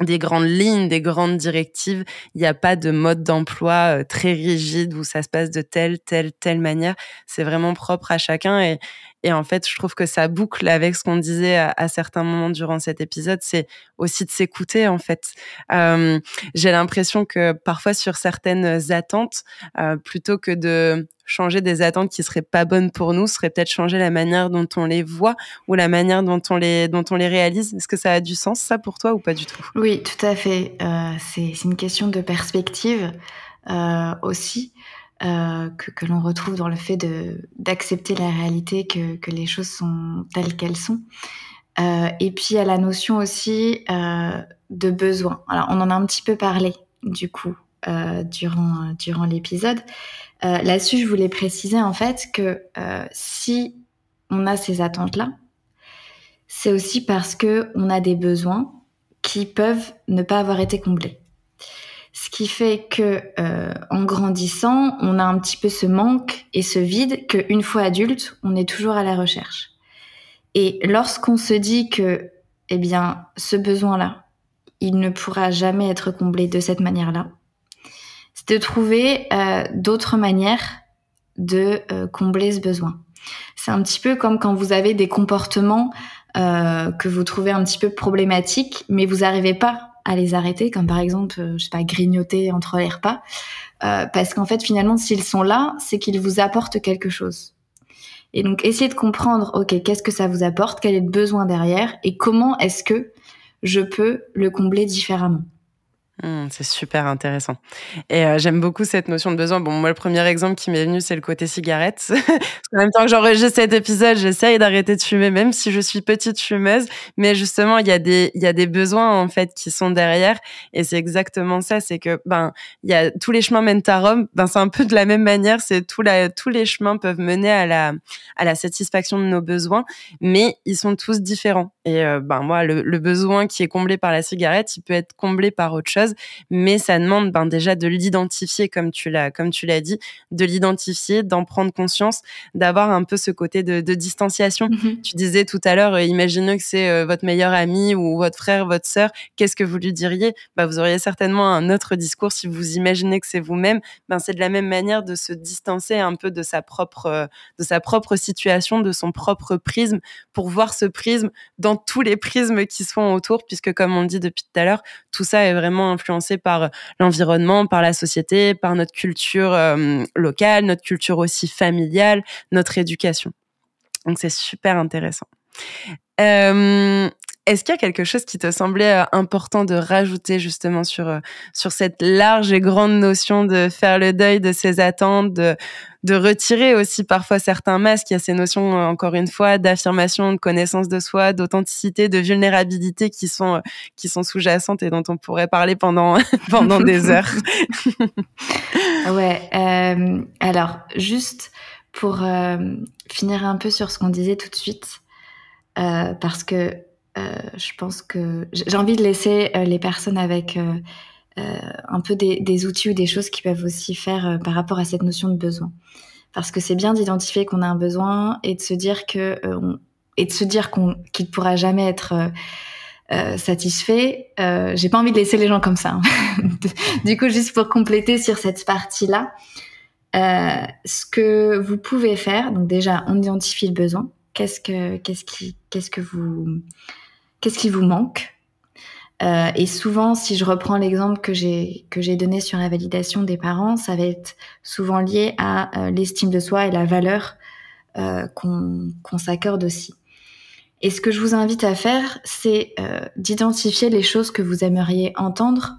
des grandes lignes, des grandes directives. Il n'y a pas de mode d'emploi euh, très rigide où ça se passe de telle, telle, telle manière. C'est vraiment propre à chacun. Et, et en fait, je trouve que ça boucle avec ce qu'on disait à, certains moments durant cet épisode. C'est aussi de s'écouter, en fait. Euh, J'ai l'impression que parfois sur certaines attentes, euh, plutôt que de changer des attentes qui seraient pas bonnes pour nous, serait peut-être changer la manière dont on les voit ou la manière dont on les, dont on les réalise. Est-ce que ça a du sens, ça, pour toi, ou pas du tout? Oui, tout à fait. Euh, c'est une question de perspective euh, aussi. Euh, que, que l'on retrouve dans le fait d'accepter la réalité, que, que, les choses sont telles qu'elles sont. Et puis il y a la notion aussi de besoin. Alors on en a un petit peu parlé du coup durant durant l'épisode, euh, là-dessus, je voulais préciser en fait que euh, si on a ces attentes-là, c'est aussi parce que on a des besoins qui peuvent ne pas avoir été comblés. qui fait que euh, en grandissant, on a un petit peu ce manque et ce vide qu'une fois adulte, on est toujours à la recherche. Et lorsqu'on se dit que, eh bien, ce besoin-là, il ne pourra jamais être comblé de cette manière-là, c'est de trouver euh, d'autres manières de euh, combler ce besoin. C'est un petit peu comme quand vous avez des comportements euh, que vous trouvez un petit peu problématiques, mais vous n'arrivez pas à les arrêter, comme par exemple, euh, je sais pas, grignoter entre les repas, parce qu'en fait, finalement, s'ils sont là, c'est qu'ils vous apportent quelque chose. Et donc, essayez de comprendre, ok, qu'est-ce que ça vous apporte, quel est le besoin derrière, et comment est-ce que je peux le combler différemment. Mmh, c'est super intéressant. Et euh, j'aime beaucoup cette notion de besoin. Bon, moi, le premier exemple qui m'est venu, c'est le côté cigarette. [LAUGHS] en même temps que j'enregistre cet épisode, j'essaye d'arrêter de fumer, même si je suis petite fumeuse. Mais justement, il y a des, il y a des besoins, en fait, qui sont derrière. Et c'est exactement ça. C'est que, ben, il y a tous les chemins mènent à Rome. Ben, c'est un peu de la même manière. C'est tout tous les chemins peuvent mener à la, à la satisfaction de nos besoins. Mais ils sont tous différents. Et, euh, ben, moi, le besoin qui est comblé par la cigarette, il peut être comblé par autre chose mais ça demande ben, déjà de l'identifier comme tu l'as comme tu l'as dit, de l'identifier, d'en prendre conscience, d'avoir un peu ce côté de, distanciation. Mm-hmm. Tu disais tout à l'heure, euh, imaginez que c'est euh, votre meilleur ami ou votre frère, votre sœur, qu'est-ce que vous lui diriez? Bah, vous auriez certainement un autre discours si vous imaginez que c'est vous-même. Ben c'est de la même manière de se distancer un peu de sa propre euh, de sa propre situation, de son propre prisme pour voir ce prisme dans tous les prismes qui sont autour puisque comme on dit depuis tout à l'heure, tout ça est vraiment influencé par l'environnement, par la société, par notre culture euh, locale, notre culture aussi familiale, notre éducation. Donc c'est super intéressant. Euh, est-ce qu'il y a quelque chose qui te semblait euh, important de rajouter justement sur, euh, sur cette large et grande notion de faire le deuil de ses attentes, de, de retirer aussi parfois certains masques? Il y a ces notions, euh, encore une fois, d'affirmation, de connaissance de soi, d'authenticité, de vulnérabilité qui sont, qui sont sous-jacentes et dont on pourrait parler pendant, [LAUGHS] pendant des [LAUGHS] heures. ouais. Euh, alors, juste pour finir un peu sur ce qu'on disait tout de suite, euh, parce que je pense que j'ai envie de laisser euh, les personnes avec euh, un peu des, outils ou des choses qui peuvent aussi faire par rapport à cette notion de besoin. Parce que c'est bien d'identifier qu'on a un besoin et de se dire que et de se dire qu'on qu'il ne pourra jamais être euh, satisfait. Euh, J'ai pas envie de laisser les gens comme ça. Hein. [LAUGHS] du coup, juste pour compléter sur cette partie-là, euh, ce que vous pouvez faire, donc déjà, on identifie le besoin. Qu'est-ce que qu'est-ce qui qu'est-ce que vous qu'est-ce qui vous manque euh, et souvent, si je reprends l'exemple que j'ai que j'ai donné sur la validation des parents, ça va être souvent lié à euh, l'estime de soi et la valeur euh, qu'on s'accorde aussi. Et ce que je vous invite à faire, c'est d'identifier les choses que vous aimeriez entendre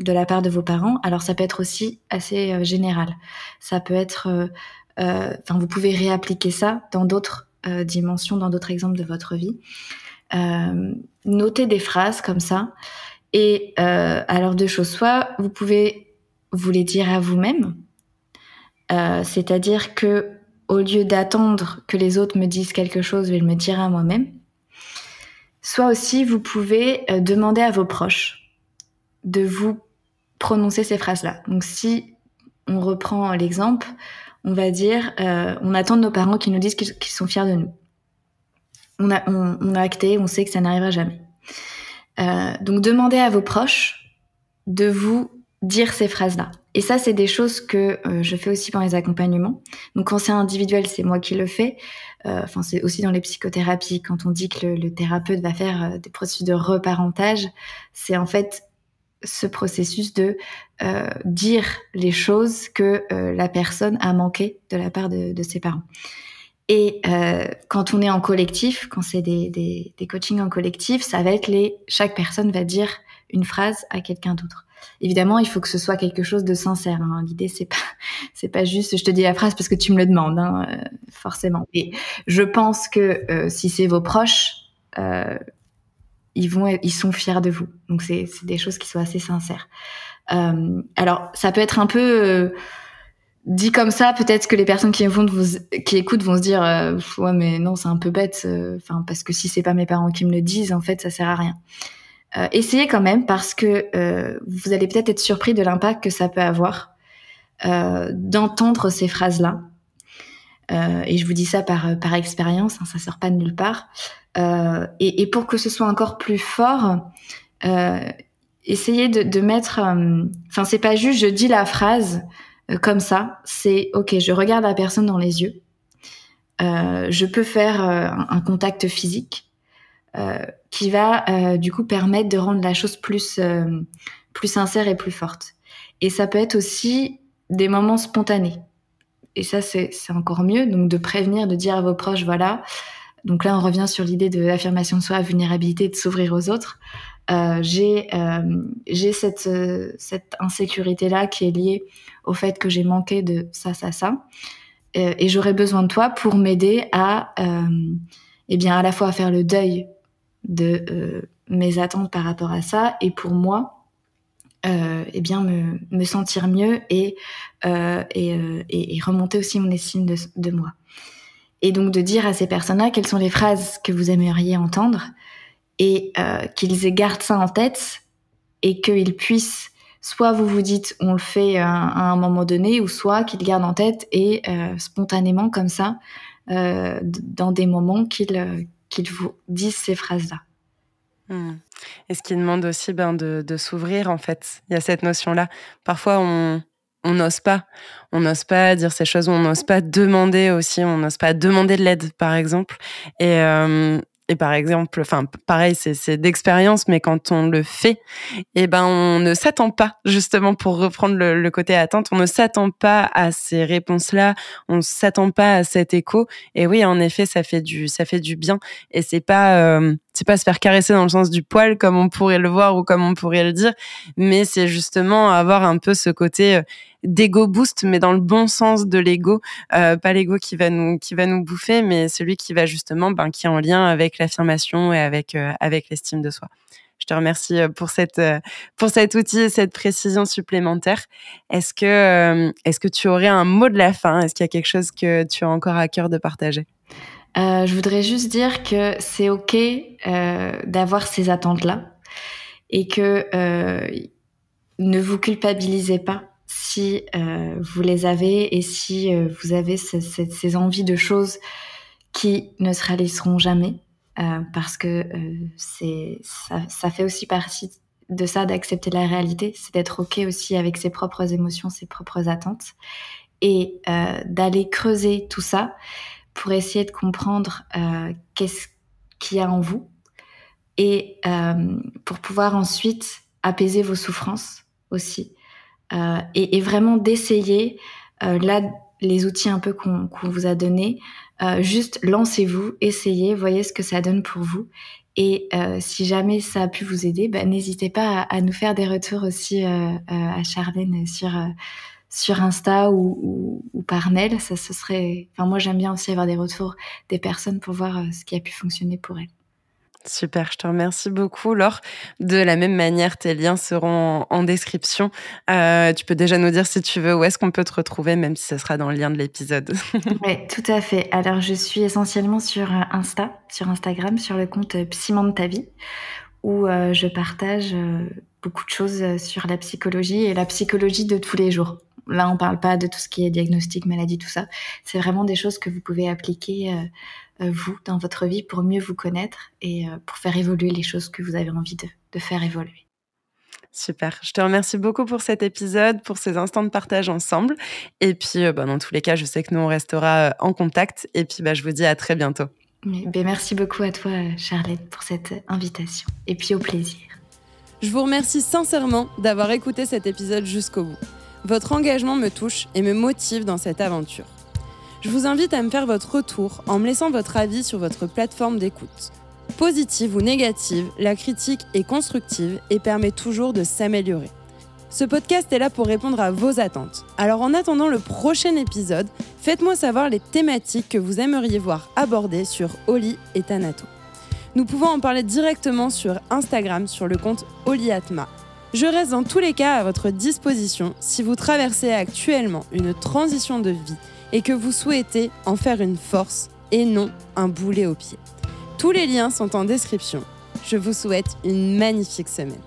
de la part de vos parents. Alors ça peut être aussi assez général. Ça peut être, enfin vous pouvez réappliquer ça dans d'autres dimensions, dans d'autres exemples de votre vie. Euh, notez des phrases comme ça. Et euh, alors deux choses, soit vous pouvez vous les dire à vous-même, euh, c'est-à-dire que au lieu d'attendre que les autres me disent quelque chose, je vais le dire à moi-même. Soit aussi, vous pouvez demander à vos proches de vous prononcer ces phrases-là. Donc si on reprend l'exemple, on va dire, on attend de nos parents qui nous disent qu'ils sont fiers de nous on a, on, a acté, on sait que ça n'arrivera jamais. Euh, donc demandez à vos proches de vous dire ces phrases-là. Et ça, c'est des choses que euh, je fais aussi pendant les accompagnements. Donc quand c'est individuel, c'est moi qui le fais. Euh, enfin, c'est aussi dans les psychothérapies. Quand on dit que le, thérapeute va faire des processus de reparentage, c'est en fait ce processus de dire les choses que la personne a manqué de la part de ses parents. Et euh, quand on est en collectif, quand c'est des, des, des, coachings en collectif, ça va être les chaque personne va dire une phrase à quelqu'un d'autre. Évidemment, il faut que ce soit quelque chose de sincère. Hein. L'idée c'est pas [LAUGHS] c'est pas juste je te dis la phrase parce que tu me le demandes, hein, euh, forcément. Et je pense que euh, si c'est vos proches, euh, ils vont ils sont fiers de vous. Donc c'est des choses qui sont assez sincères. Euh, alors ça peut être un peu dit comme ça, peut-être que les personnes qui, vont écoutent vont se dire euh, ouais mais non c'est un peu bête, euh, enfin parce que si c'est pas mes parents qui me le disent, en fait ça sert à rien. essayez quand même parce que vous allez peut-être être surpris de l'impact que ça peut avoir d'entendre ces phrases-là. et je vous dis ça par, par expérience, hein, ça sort pas de nulle part. Et, et, pour que ce soit encore plus fort, essayez de, de mettre. Enfin, c'est pas juste je dis la phrase comme ça. C'est ok, je regarde la personne dans les yeux euh, je peux faire euh, un contact physique euh, qui va du coup permettre de rendre la chose plus plus sincère et plus forte. Et ça peut être aussi des moments spontanés. Et ça, c'est encore mieux. Donc, de prévenir, de dire à vos proches, voilà. Donc là, on revient sur l'idée de l'affirmation de soi, vulnérabilité, de s'ouvrir aux autres. Euh, j'ai j'ai cette, cette insécurité-là qui est liée au fait que j'ai manqué de ça, ça, ça. Euh, et j'aurais besoin de toi pour m'aider à, euh, eh bien, à la fois à faire le deuil de euh, mes attentes par rapport à ça et pour moi, euh, eh bien, me, me, sentir mieux et, euh, et, et, remonter aussi mon estime de, de, moi. Et donc de dire à ces personnes-là quelles sont les phrases que vous aimeriez entendre et qu'ils gardent ça en tête et qu'ils puissent soit vous vous dites on le fait à, un moment donné, ou soit qu'il garde en tête et euh, spontanément comme ça, euh, dans des moments qu'il euh, qu'il vous dise ces phrases-là. Hmm. Et ce qui demande aussi ben, de, de s'ouvrir, en fait. Il y a cette notion-là. Parfois, on on n'ose pas. On n'ose pas dire ces choses, on n'ose pas demander aussi, on n'ose pas demander de l'aide, par exemple. Et, et par exemple, enfin, pareil, c'est d'expérience, mais quand on le fait, eh ben, on ne s'attend pas, justement, pour reprendre le, côté attente, on ne s'attend pas à ces réponses-là, on ne s'attend pas à cet écho. Et oui, en effet, ça fait du, ça fait du bien. Et c'est pas, euh, c'est pas se faire caresser dans le sens du poil, comme on pourrait le voir ou comme on pourrait le dire, mais c'est justement avoir un peu ce côté, euh, d'ego boost, mais dans le bon sens de l'ego, euh, pas l'ego qui va nous qui va nous bouffer, mais celui qui va justement, ben, qui est en lien avec l'affirmation et avec euh, avec l'estime de soi. Je te remercie pour cette pour cet outil et cette précision supplémentaire. Est-ce que est-ce que tu aurais un mot de la fin? Est-ce qu'il y a quelque chose que tu as encore à cœur de partager? Euh, Je voudrais juste dire que c'est ok euh, d'avoir ces attentes là et que euh, ne vous culpabilisez pas si vous les avez et si vous avez ce, ce, ces envies de choses qui ne se réaliseront jamais, parce que c'est ça, fait aussi partie de ça d'accepter la réalité, c'est d'être ok aussi avec ses propres émotions, ses propres attentes, et d'aller creuser tout ça pour essayer de comprendre qu'est-ce qu'il y a en vous et pour pouvoir ensuite apaiser vos souffrances aussi euh, et, vraiment d'essayer, euh, là, les outils un peu qu'on qu vous a donnés, euh, juste lancez-vous, essayez, voyez ce que ça donne pour vous. Et euh, si jamais ça a pu vous aider, bah, n'hésitez pas à, à, nous faire des retours aussi euh, à Charlène sur sur Insta ou, ou, ou, par mail. Ça, ce serait. Enfin, moi, j'aime bien aussi avoir des retours des personnes pour voir ce qui a pu fonctionner pour elles. Super, je te remercie beaucoup, Laure. De la même manière, tes liens seront en, description. Euh, tu peux déjà nous dire si tu veux où est-ce qu'on peut te retrouver, même si ce sera dans le lien de l'épisode. [LAUGHS] oui, tout à fait. Alors, je suis essentiellement sur euh, Insta, sur Instagram, sur le compte Psyment de ta vie, où euh, je partage euh, beaucoup de choses sur la psychologie et la psychologie de tous les jours. Là, on parle pas de tout ce qui est diagnostic, maladie, tout ça. C'est vraiment des choses que vous pouvez appliquer euh, vous dans votre vie pour mieux vous connaître et euh, pour faire évoluer les choses que vous avez envie de, de faire évoluer. Super. Je te remercie beaucoup pour cet épisode, pour ces instants de partage ensemble. Et puis, euh, bah, dans tous les cas, je sais que nous, on restera en contact. Et puis, bah, je vous dis à très bientôt. Mais, ben, merci beaucoup à toi, Charlotte, pour cette invitation. Et puis, au plaisir. Je vous remercie sincèrement d'avoir écouté cet épisode jusqu'au bout. Votre engagement me touche et me motive dans cette aventure. Je vous invite à me faire votre retour en me laissant votre avis sur votre plateforme d'écoute. Positive ou négative, la critique est constructive et permet toujours de s'améliorer. Ce podcast est là pour répondre à vos attentes. Alors en attendant le prochain épisode, faites-moi savoir les thématiques que vous aimeriez voir abordées sur Oli et Tanato. Nous pouvons en parler directement sur Instagram sur le compte Oliatma. Je reste dans tous les cas à votre disposition si vous traversez actuellement une transition de vie et que vous souhaitez en faire une force et non un boulet au pied. Tous les liens sont en description. Je vous souhaite une magnifique semaine.